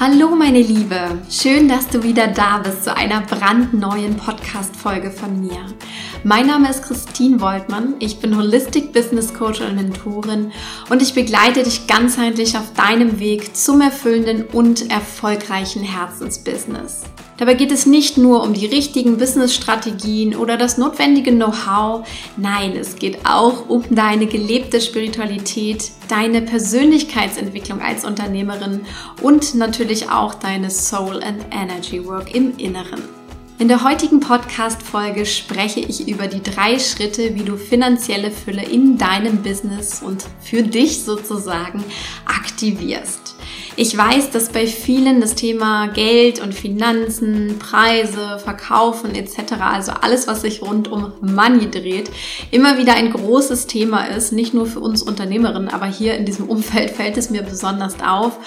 Hallo meine Liebe, schön, dass du wieder da bist zu einer brandneuen Podcast-Folge von mir. Mein Name ist Christine Woltmann, ich bin Holistic Business Coach und Mentorin und ich begleite dich ganzheitlich auf deinem Weg zum erfüllenden und erfolgreichen Herzensbusiness. Dabei geht es nicht nur um die richtigen Business-Strategien oder das notwendige Know-how. Nein, es geht auch um deine gelebte Spiritualität, deine Persönlichkeitsentwicklung als Unternehmerin und natürlich auch deine Soul and Energy Work im Inneren. In der heutigen Podcast-Folge spreche ich über die drei Schritte, wie du finanzielle Fülle in deinem Business und für dich sozusagen aktivierst. Ich weiß, dass bei vielen das Thema Geld und Finanzen, Preise, Verkaufen etc., also alles, was sich rund um Money dreht, immer wieder ein großes Thema ist. Nicht nur für uns Unternehmerinnen, aber hier in diesem Umfeld fällt es mir besonders auf.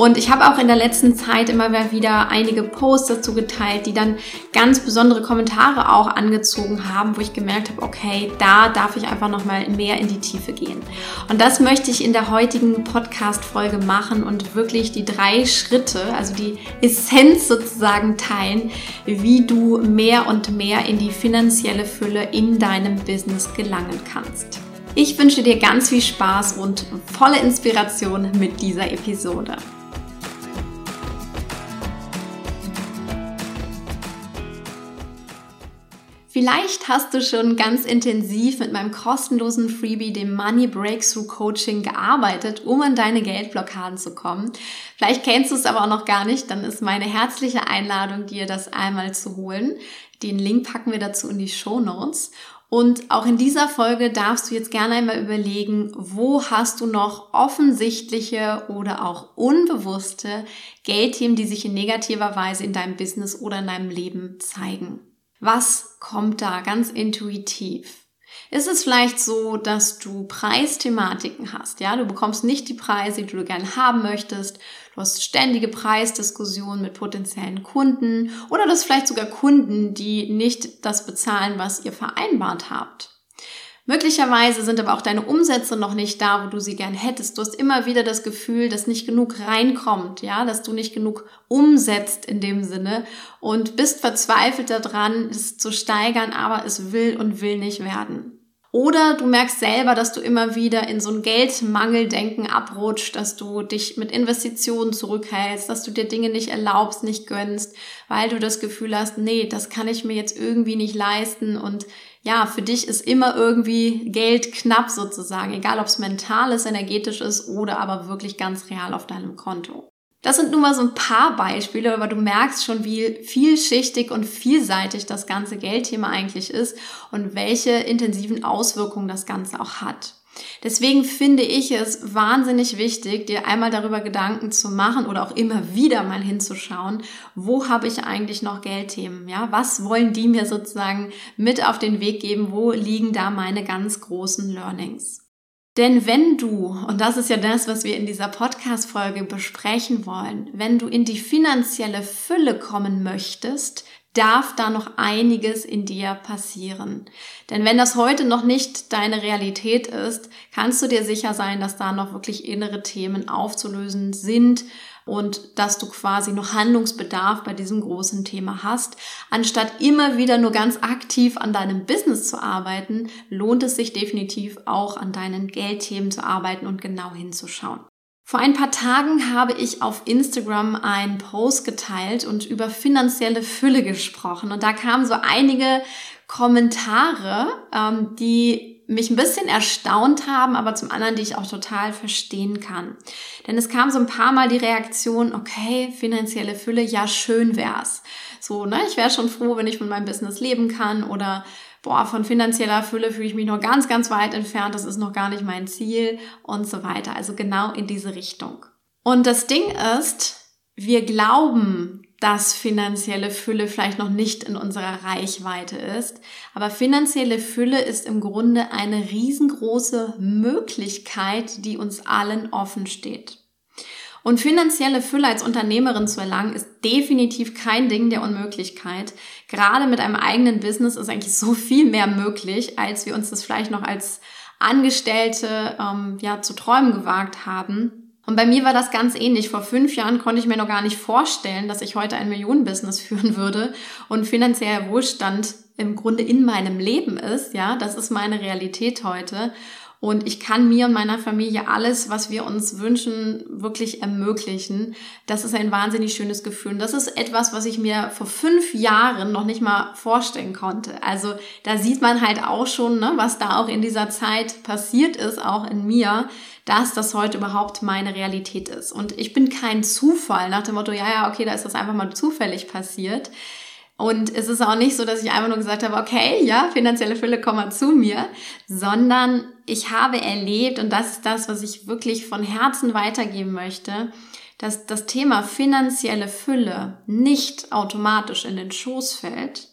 Und ich habe auch in der letzten Zeit immer wieder einige Posts dazu geteilt, die dann ganz besondere Kommentare auch angezogen haben, wo ich gemerkt habe, okay, da darf ich einfach noch mal mehr in die Tiefe gehen. Und das möchte ich in der heutigen Podcast Folge machen und wirklich die drei Schritte, also die Essenz sozusagen teilen, wie du mehr und mehr in die finanzielle Fülle in deinem Business gelangen kannst. Ich wünsche dir ganz viel Spaß und volle Inspiration mit dieser Episode. Vielleicht hast du schon ganz intensiv mit meinem kostenlosen Freebie, dem Money Breakthrough Coaching, gearbeitet, um an deine Geldblockaden zu kommen. Vielleicht kennst du es aber auch noch gar nicht, dann ist meine herzliche Einladung, dir das einmal zu holen. Den Link packen wir dazu in die Show Notes. Und auch in dieser Folge darfst du jetzt gerne einmal überlegen, wo hast du noch offensichtliche oder auch unbewusste Geldthemen, die sich in negativer Weise in deinem Business oder in deinem Leben zeigen. Was kommt da ganz intuitiv? Ist es vielleicht so, dass du Preisthematiken hast? Ja, du bekommst nicht die Preise, die du gerne haben möchtest. Du hast ständige Preisdiskussionen mit potenziellen Kunden oder das vielleicht sogar Kunden, die nicht das bezahlen, was ihr vereinbart habt. Möglicherweise sind aber auch deine Umsätze noch nicht da, wo du sie gern hättest. Du hast immer wieder das Gefühl, dass nicht genug reinkommt, ja, dass du nicht genug umsetzt in dem Sinne und bist verzweifelt daran, es zu steigern, aber es will und will nicht werden. Oder du merkst selber, dass du immer wieder in so ein Geldmangeldenken abrutscht, dass du dich mit Investitionen zurückhältst, dass du dir Dinge nicht erlaubst, nicht gönnst, weil du das Gefühl hast, nee, das kann ich mir jetzt irgendwie nicht leisten und ja, für dich ist immer irgendwie Geld knapp sozusagen, egal ob es mental ist, energetisch ist oder aber wirklich ganz real auf deinem Konto. Das sind nur mal so ein paar Beispiele, aber du merkst schon, wie vielschichtig und vielseitig das ganze Geldthema eigentlich ist und welche intensiven Auswirkungen das Ganze auch hat. Deswegen finde ich es wahnsinnig wichtig, dir einmal darüber Gedanken zu machen oder auch immer wieder mal hinzuschauen, wo habe ich eigentlich noch Geldthemen? Ja, was wollen die mir sozusagen mit auf den Weg geben? Wo liegen da meine ganz großen Learnings? Denn wenn du, und das ist ja das, was wir in dieser Podcast-Folge besprechen wollen, wenn du in die finanzielle Fülle kommen möchtest, darf da noch einiges in dir passieren. Denn wenn das heute noch nicht deine Realität ist, kannst du dir sicher sein, dass da noch wirklich innere Themen aufzulösen sind und dass du quasi noch Handlungsbedarf bei diesem großen Thema hast. Anstatt immer wieder nur ganz aktiv an deinem Business zu arbeiten, lohnt es sich definitiv auch an deinen Geldthemen zu arbeiten und genau hinzuschauen. Vor ein paar Tagen habe ich auf Instagram einen Post geteilt und über finanzielle Fülle gesprochen. Und da kamen so einige Kommentare, ähm, die mich ein bisschen erstaunt haben, aber zum anderen, die ich auch total verstehen kann. Denn es kam so ein paar Mal die Reaktion, okay, finanzielle Fülle, ja, schön wär's. So, ne, ich wäre schon froh, wenn ich von meinem Business leben kann oder boah, von finanzieller Fülle fühle ich mich noch ganz, ganz weit entfernt, das ist noch gar nicht mein Ziel und so weiter. Also genau in diese Richtung. Und das Ding ist, wir glauben, dass finanzielle Fülle vielleicht noch nicht in unserer Reichweite ist. Aber finanzielle Fülle ist im Grunde eine riesengroße Möglichkeit, die uns allen offen steht. Und finanzielle Fülle als Unternehmerin zu erlangen, ist definitiv kein Ding der Unmöglichkeit. Gerade mit einem eigenen Business ist eigentlich so viel mehr möglich, als wir uns das vielleicht noch als Angestellte ähm, ja zu träumen gewagt haben. Und bei mir war das ganz ähnlich. Vor fünf Jahren konnte ich mir noch gar nicht vorstellen, dass ich heute ein Millionenbusiness führen würde und finanzieller Wohlstand im Grunde in meinem Leben ist. Ja, das ist meine Realität heute. Und ich kann mir und meiner Familie alles, was wir uns wünschen, wirklich ermöglichen. Das ist ein wahnsinnig schönes Gefühl. Und das ist etwas, was ich mir vor fünf Jahren noch nicht mal vorstellen konnte. Also da sieht man halt auch schon, ne, was da auch in dieser Zeit passiert ist, auch in mir, dass das heute überhaupt meine Realität ist. Und ich bin kein Zufall nach dem Motto, ja, ja, okay, da ist das einfach mal zufällig passiert und es ist auch nicht so, dass ich einfach nur gesagt habe, okay, ja, finanzielle Fülle, komm mal zu mir, sondern ich habe erlebt, und das ist das, was ich wirklich von Herzen weitergeben möchte, dass das Thema finanzielle Fülle nicht automatisch in den Schoß fällt.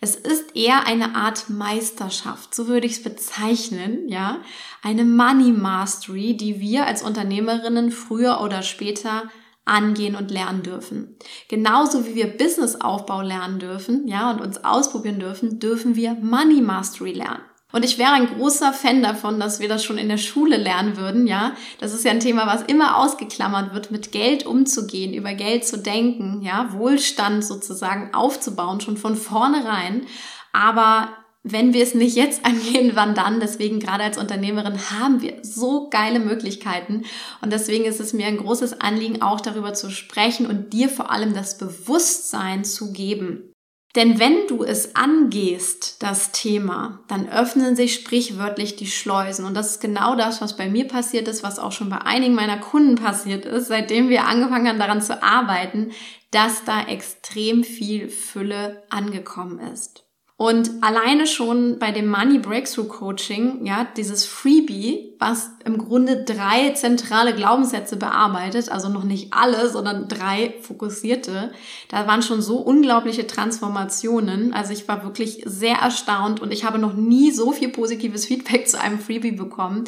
Es ist eher eine Art Meisterschaft, so würde ich es bezeichnen, ja. Eine Money Mastery, die wir als Unternehmerinnen früher oder später angehen und lernen dürfen. Genauso wie wir Businessaufbau lernen dürfen, ja, und uns ausprobieren dürfen, dürfen wir Money Mastery lernen. Und ich wäre ein großer Fan davon, dass wir das schon in der Schule lernen würden, ja. Das ist ja ein Thema, was immer ausgeklammert wird, mit Geld umzugehen, über Geld zu denken, ja, Wohlstand sozusagen aufzubauen, schon von vornherein. Aber wenn wir es nicht jetzt angehen, wann dann? Deswegen gerade als Unternehmerin haben wir so geile Möglichkeiten. Und deswegen ist es mir ein großes Anliegen, auch darüber zu sprechen und dir vor allem das Bewusstsein zu geben. Denn wenn du es angehst, das Thema, dann öffnen sich sprichwörtlich die Schleusen. Und das ist genau das, was bei mir passiert ist, was auch schon bei einigen meiner Kunden passiert ist, seitdem wir angefangen haben, daran zu arbeiten, dass da extrem viel Fülle angekommen ist. Und alleine schon bei dem Money Breakthrough Coaching, ja, dieses Freebie, was im Grunde drei zentrale Glaubenssätze bearbeitet, also noch nicht alle, sondern drei fokussierte, da waren schon so unglaubliche Transformationen. Also ich war wirklich sehr erstaunt und ich habe noch nie so viel positives Feedback zu einem Freebie bekommen.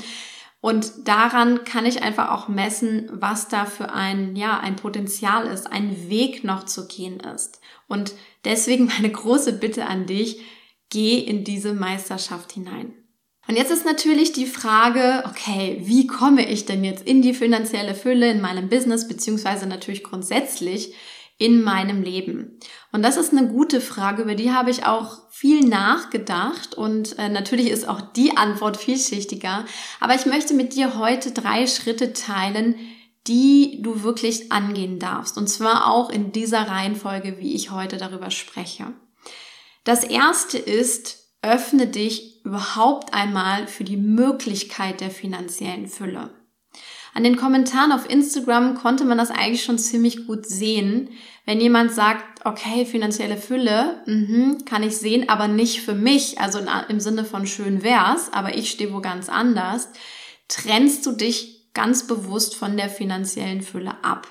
Und daran kann ich einfach auch messen, was da für ein, ja, ein Potenzial ist, ein Weg noch zu gehen ist. Und deswegen meine große Bitte an dich, geh in diese Meisterschaft hinein. Und jetzt ist natürlich die Frage, okay, wie komme ich denn jetzt in die finanzielle Fülle in meinem Business, beziehungsweise natürlich grundsätzlich in meinem Leben? Und das ist eine gute Frage, über die habe ich auch viel nachgedacht und äh, natürlich ist auch die Antwort vielschichtiger. Aber ich möchte mit dir heute drei Schritte teilen, die du wirklich angehen darfst. Und zwar auch in dieser Reihenfolge, wie ich heute darüber spreche. Das erste ist, öffne dich überhaupt einmal für die Möglichkeit der finanziellen Fülle. An den Kommentaren auf Instagram konnte man das eigentlich schon ziemlich gut sehen. Wenn jemand sagt, okay, finanzielle Fülle, mh, kann ich sehen, aber nicht für mich, also im Sinne von schön wär's, aber ich stehe wo ganz anders, trennst du dich ganz bewusst von der finanziellen Fülle ab.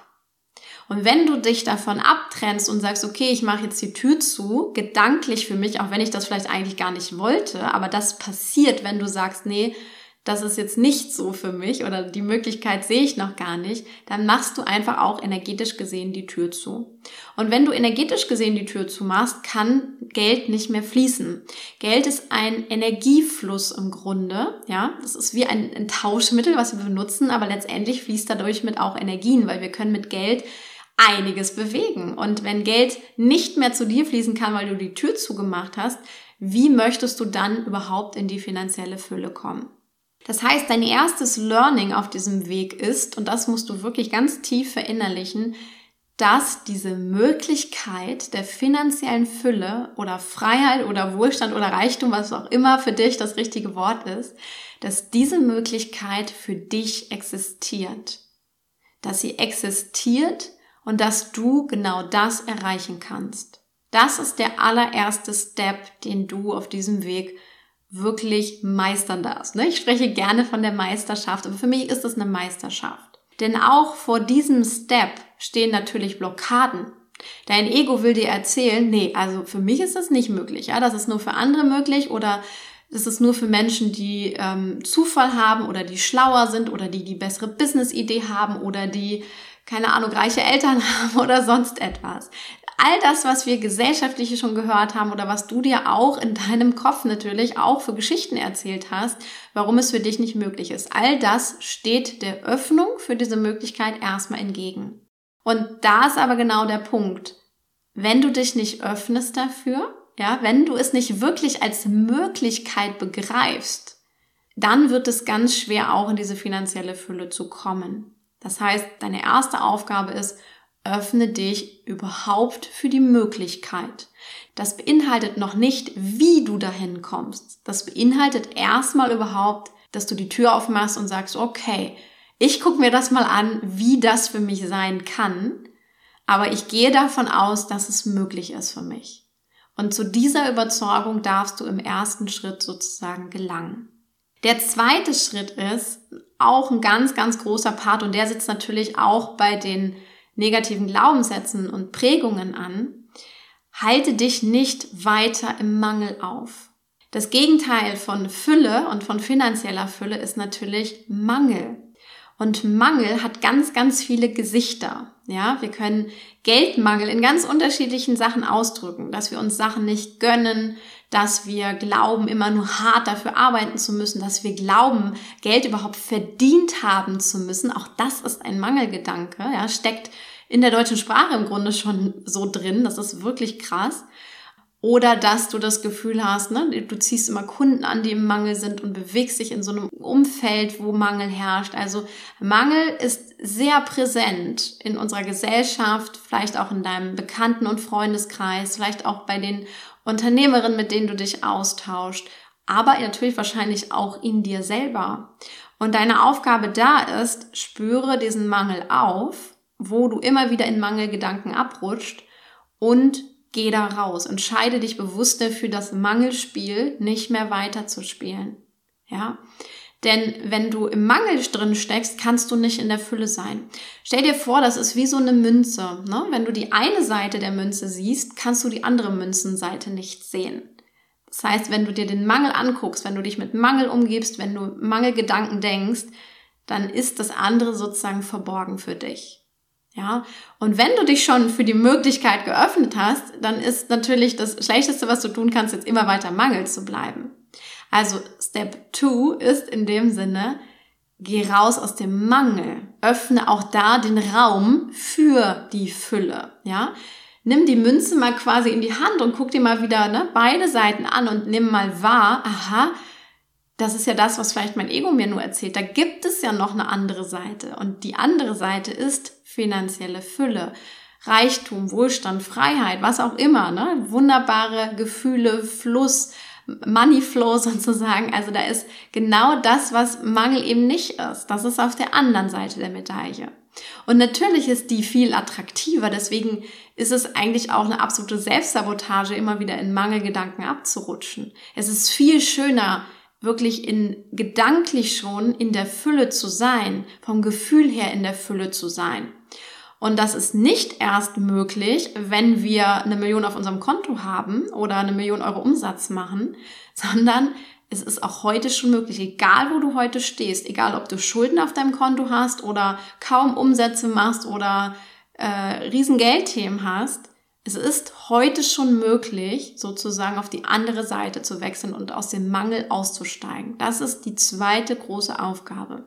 Und wenn du dich davon abtrennst und sagst, okay, ich mache jetzt die Tür zu, gedanklich für mich, auch wenn ich das vielleicht eigentlich gar nicht wollte, aber das passiert, wenn du sagst, nee, das ist jetzt nicht so für mich oder die Möglichkeit sehe ich noch gar nicht, dann machst du einfach auch energetisch gesehen die Tür zu. Und wenn du energetisch gesehen die Tür zumachst, kann Geld nicht mehr fließen. Geld ist ein Energiefluss im Grunde, ja. Das ist wie ein, ein Tauschmittel, was wir benutzen, aber letztendlich fließt dadurch mit auch Energien, weil wir können mit Geld einiges bewegen. Und wenn Geld nicht mehr zu dir fließen kann, weil du die Tür zugemacht hast, wie möchtest du dann überhaupt in die finanzielle Fülle kommen? Das heißt, dein erstes Learning auf diesem Weg ist, und das musst du wirklich ganz tief verinnerlichen, dass diese Möglichkeit der finanziellen Fülle oder Freiheit oder Wohlstand oder Reichtum, was auch immer für dich das richtige Wort ist, dass diese Möglichkeit für dich existiert. Dass sie existiert und dass du genau das erreichen kannst. Das ist der allererste Step, den du auf diesem Weg wirklich meistern darfst. Ne? Ich spreche gerne von der Meisterschaft, aber für mich ist es eine Meisterschaft. Denn auch vor diesem Step stehen natürlich Blockaden. Dein Ego will dir erzählen, nee, also für mich ist das nicht möglich. Ja, das ist nur für andere möglich oder es ist nur für Menschen, die ähm, Zufall haben oder die schlauer sind oder die die bessere Business-Idee haben oder die keine Ahnung reiche Eltern haben oder sonst etwas all das, was wir gesellschaftlich schon gehört haben oder was du dir auch in deinem Kopf natürlich auch für Geschichten erzählt hast, warum es für dich nicht möglich ist. All das steht der Öffnung für diese Möglichkeit erstmal entgegen. Und da ist aber genau der Punkt. Wenn du dich nicht öffnest dafür, ja, wenn du es nicht wirklich als Möglichkeit begreifst, dann wird es ganz schwer auch in diese finanzielle Fülle zu kommen. Das heißt, deine erste Aufgabe ist, öffne dich überhaupt für die Möglichkeit. Das beinhaltet noch nicht, wie du dahin kommst. Das beinhaltet erstmal überhaupt, dass du die Tür aufmachst und sagst, okay, ich gucke mir das mal an, wie das für mich sein kann, aber ich gehe davon aus, dass es möglich ist für mich. Und zu dieser Überzeugung darfst du im ersten Schritt sozusagen gelangen. Der zweite Schritt ist auch ein ganz, ganz großer Part und der sitzt natürlich auch bei den negativen Glaubenssätzen und Prägungen an. Halte dich nicht weiter im Mangel auf. Das Gegenteil von Fülle und von finanzieller Fülle ist natürlich Mangel. Und Mangel hat ganz, ganz viele Gesichter. Ja, wir können Geldmangel in ganz unterschiedlichen Sachen ausdrücken, dass wir uns Sachen nicht gönnen, dass wir glauben, immer nur hart dafür arbeiten zu müssen, dass wir glauben, Geld überhaupt verdient haben zu müssen. Auch das ist ein Mangelgedanke, ja, steckt in der deutschen Sprache im Grunde schon so drin. Das ist wirklich krass. Oder dass du das Gefühl hast, ne, du ziehst immer Kunden an, die im Mangel sind und bewegst dich in so einem Umfeld, wo Mangel herrscht. Also Mangel ist sehr präsent in unserer Gesellschaft, vielleicht auch in deinem Bekannten- und Freundeskreis, vielleicht auch bei den Unternehmerinnen, mit denen du dich austauscht, aber natürlich wahrscheinlich auch in dir selber. Und deine Aufgabe da ist, spüre diesen Mangel auf, wo du immer wieder in Mangelgedanken abrutscht und Geh da raus. Entscheide dich bewusst dafür, das Mangelspiel nicht mehr weiter zu spielen. Ja? Denn wenn du im Mangel drin steckst, kannst du nicht in der Fülle sein. Stell dir vor, das ist wie so eine Münze. Ne? Wenn du die eine Seite der Münze siehst, kannst du die andere Münzenseite nicht sehen. Das heißt, wenn du dir den Mangel anguckst, wenn du dich mit Mangel umgibst, wenn du Mangelgedanken denkst, dann ist das andere sozusagen verborgen für dich. Ja, und wenn du dich schon für die Möglichkeit geöffnet hast, dann ist natürlich das Schlechteste, was du tun kannst, jetzt immer weiter Mangel zu bleiben. Also Step 2 ist in dem Sinne, geh raus aus dem Mangel. Öffne auch da den Raum für die Fülle. Ja, nimm die Münze mal quasi in die Hand und guck dir mal wieder ne, beide Seiten an und nimm mal wahr, aha, das ist ja das, was vielleicht mein Ego mir nur erzählt. Da gibt es ja noch eine andere Seite. Und die andere Seite ist finanzielle Fülle, Reichtum, Wohlstand, Freiheit, was auch immer, ne? Wunderbare Gefühle, Fluss, Money Flow sozusagen. Also da ist genau das, was Mangel eben nicht ist. Das ist auf der anderen Seite der Medaille. Und natürlich ist die viel attraktiver, deswegen ist es eigentlich auch eine absolute Selbstsabotage, immer wieder in Mangelgedanken abzurutschen. Es ist viel schöner, wirklich in gedanklich schon in der Fülle zu sein, vom Gefühl her in der Fülle zu sein. Und das ist nicht erst möglich, wenn wir eine Million auf unserem Konto haben oder eine Million Euro Umsatz machen, sondern es ist auch heute schon möglich, egal wo du heute stehst, egal ob du Schulden auf deinem Konto hast oder kaum Umsätze machst oder äh, riesen Geldthemen hast, es ist heute schon möglich, sozusagen auf die andere Seite zu wechseln und aus dem Mangel auszusteigen. Das ist die zweite große Aufgabe.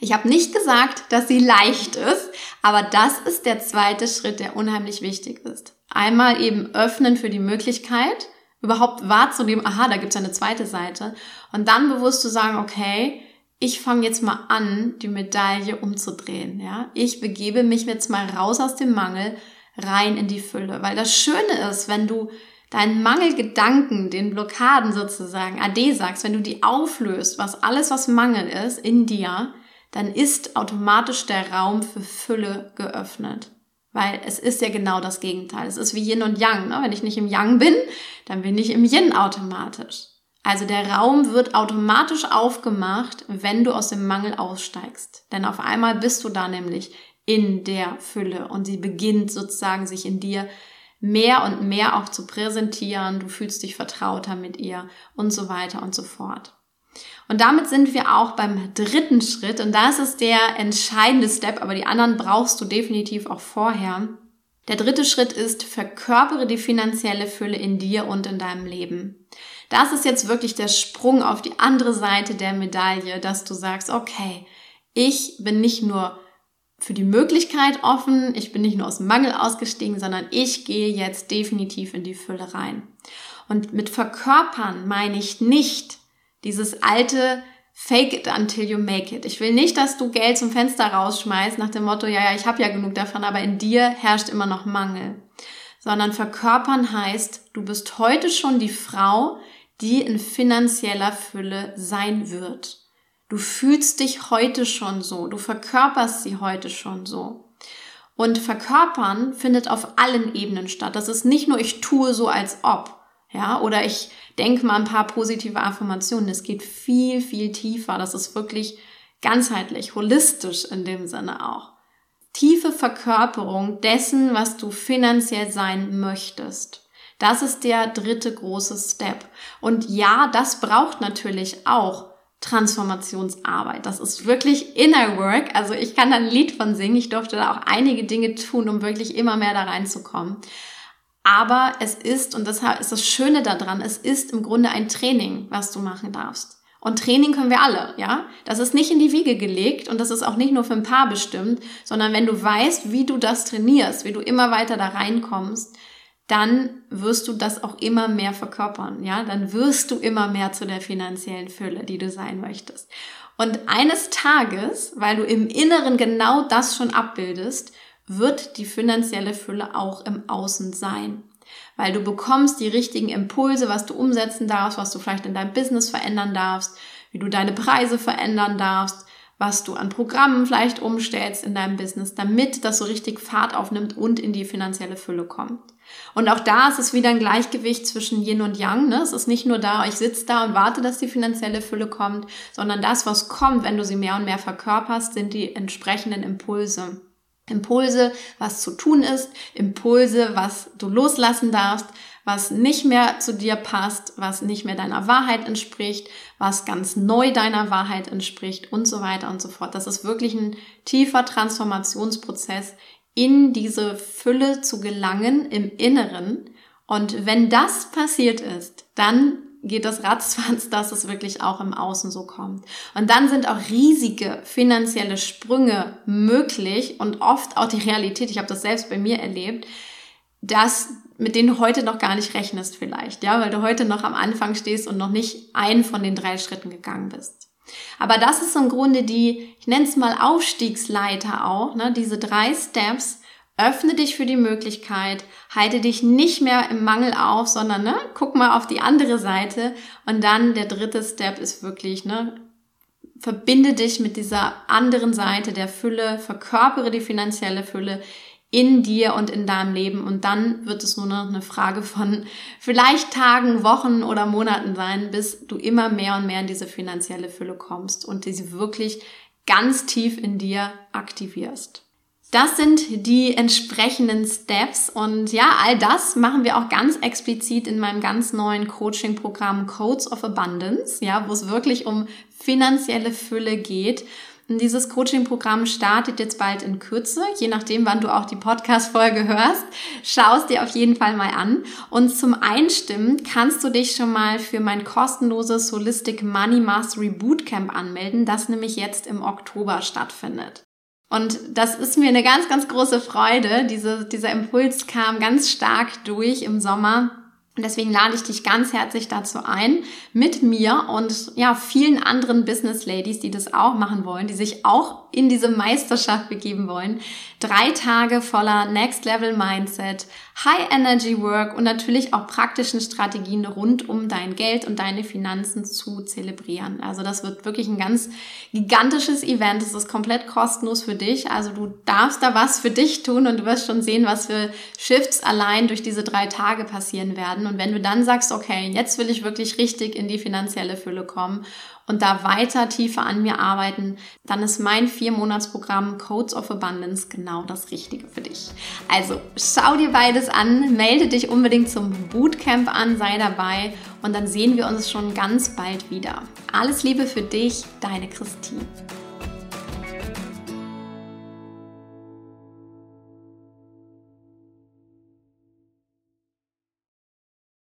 Ich habe nicht gesagt, dass sie leicht ist, aber das ist der zweite Schritt, der unheimlich wichtig ist. Einmal eben öffnen für die Möglichkeit, überhaupt wahrzunehmen, aha, da gibt es eine zweite Seite. Und dann bewusst zu sagen, okay, ich fange jetzt mal an, die Medaille umzudrehen. Ja? Ich begebe mich jetzt mal raus aus dem Mangel, rein in die Fülle. Weil das Schöne ist, wenn du deinen Mangelgedanken, den Blockaden sozusagen, AD sagst, wenn du die auflöst, was alles, was Mangel ist in dir, dann ist automatisch der Raum für Fülle geöffnet. Weil es ist ja genau das Gegenteil. Es ist wie Yin und Yang. Ne? Wenn ich nicht im Yang bin, dann bin ich im Yin automatisch. Also der Raum wird automatisch aufgemacht, wenn du aus dem Mangel aussteigst. Denn auf einmal bist du da nämlich in der Fülle und sie beginnt sozusagen sich in dir mehr und mehr auch zu präsentieren. Du fühlst dich vertrauter mit ihr und so weiter und so fort. Und damit sind wir auch beim dritten Schritt und das ist der entscheidende Step, aber die anderen brauchst du definitiv auch vorher. Der dritte Schritt ist, verkörpere die finanzielle Fülle in dir und in deinem Leben. Das ist jetzt wirklich der Sprung auf die andere Seite der Medaille, dass du sagst, okay, ich bin nicht nur für die Möglichkeit offen, ich bin nicht nur aus dem Mangel ausgestiegen, sondern ich gehe jetzt definitiv in die Fülle rein. Und mit verkörpern meine ich nicht dieses alte Fake it until you make it. Ich will nicht, dass du Geld zum Fenster rausschmeißt nach dem Motto, ja, ja, ich habe ja genug davon, aber in dir herrscht immer noch Mangel. Sondern verkörpern heißt, du bist heute schon die Frau, die in finanzieller Fülle sein wird. Du fühlst dich heute schon so, du verkörperst sie heute schon so. Und verkörpern findet auf allen Ebenen statt. Das ist nicht nur ich tue so als ob, ja, oder ich denke mal ein paar positive Affirmationen. Es geht viel, viel tiefer. Das ist wirklich ganzheitlich, holistisch in dem Sinne auch. Tiefe Verkörperung dessen, was du finanziell sein möchtest. Das ist der dritte große Step. Und ja, das braucht natürlich auch Transformationsarbeit. Das ist wirklich Inner Work. Also ich kann da ein Lied von singen. Ich durfte da auch einige Dinge tun, um wirklich immer mehr da reinzukommen. Aber es ist, und deshalb ist das Schöne daran, es ist im Grunde ein Training, was du machen darfst. Und Training können wir alle, ja? Das ist nicht in die Wiege gelegt und das ist auch nicht nur für ein Paar bestimmt, sondern wenn du weißt, wie du das trainierst, wie du immer weiter da reinkommst, dann wirst du das auch immer mehr verkörpern, ja? Dann wirst du immer mehr zu der finanziellen Fülle, die du sein möchtest. Und eines Tages, weil du im Inneren genau das schon abbildest, wird die finanzielle Fülle auch im Außen sein. Weil du bekommst die richtigen Impulse, was du umsetzen darfst, was du vielleicht in deinem Business verändern darfst, wie du deine Preise verändern darfst, was du an Programmen vielleicht umstellst in deinem Business, damit das so richtig Fahrt aufnimmt und in die finanzielle Fülle kommt. Und auch da ist es wieder ein Gleichgewicht zwischen Yin und Yang. Ne? Es ist nicht nur da, ich sitze da und warte, dass die finanzielle Fülle kommt, sondern das, was kommt, wenn du sie mehr und mehr verkörperst, sind die entsprechenden Impulse. Impulse, was zu tun ist, Impulse, was du loslassen darfst, was nicht mehr zu dir passt, was nicht mehr deiner Wahrheit entspricht, was ganz neu deiner Wahrheit entspricht und so weiter und so fort. Das ist wirklich ein tiefer Transformationsprozess, in diese Fülle zu gelangen im Inneren. Und wenn das passiert ist, dann geht das ratzfatz, dass es wirklich auch im Außen so kommt. Und dann sind auch riesige finanzielle Sprünge möglich und oft auch die Realität, ich habe das selbst bei mir erlebt, dass mit denen du heute noch gar nicht rechnest vielleicht, ja, weil du heute noch am Anfang stehst und noch nicht einen von den drei Schritten gegangen bist. Aber das ist im Grunde die, ich nenne es mal Aufstiegsleiter auch, ne, diese drei Steps, Öffne dich für die Möglichkeit, halte dich nicht mehr im Mangel auf, sondern ne, guck mal auf die andere Seite. Und dann der dritte Step ist wirklich, ne, verbinde dich mit dieser anderen Seite der Fülle, verkörpere die finanzielle Fülle in dir und in deinem Leben. Und dann wird es nur noch eine Frage von vielleicht Tagen, Wochen oder Monaten sein, bis du immer mehr und mehr in diese finanzielle Fülle kommst und diese wirklich ganz tief in dir aktivierst. Das sind die entsprechenden Steps und ja, all das machen wir auch ganz explizit in meinem ganz neuen Coaching-Programm Codes of Abundance, ja, wo es wirklich um finanzielle Fülle geht. Und dieses Coaching-Programm startet jetzt bald in Kürze, je nachdem, wann du auch die Podcast-Folge hörst. Schau es dir auf jeden Fall mal an. Und zum Einstimmen kannst du dich schon mal für mein kostenloses Holistic Money Mastery Bootcamp anmelden, das nämlich jetzt im Oktober stattfindet. Und das ist mir eine ganz, ganz große Freude. Diese, dieser Impuls kam ganz stark durch im Sommer und deswegen lade ich dich ganz herzlich dazu ein, mit mir und ja, vielen anderen Business Ladies, die das auch machen wollen, die sich auch in diese Meisterschaft begeben wollen. Drei Tage voller Next Level Mindset, High Energy Work und natürlich auch praktischen Strategien rund um dein Geld und deine Finanzen zu zelebrieren. Also das wird wirklich ein ganz gigantisches Event. Es ist komplett kostenlos für dich. Also du darfst da was für dich tun und du wirst schon sehen, was für Shifts allein durch diese drei Tage passieren werden. Und wenn du dann sagst, okay, jetzt will ich wirklich richtig in die finanzielle Fülle kommen und da weiter tiefer an mir arbeiten, dann ist mein Vier-Monats-Programm Codes of Abundance genau das Richtige für dich. Also schau dir beides an, melde dich unbedingt zum Bootcamp an, sei dabei und dann sehen wir uns schon ganz bald wieder. Alles Liebe für dich, deine Christine.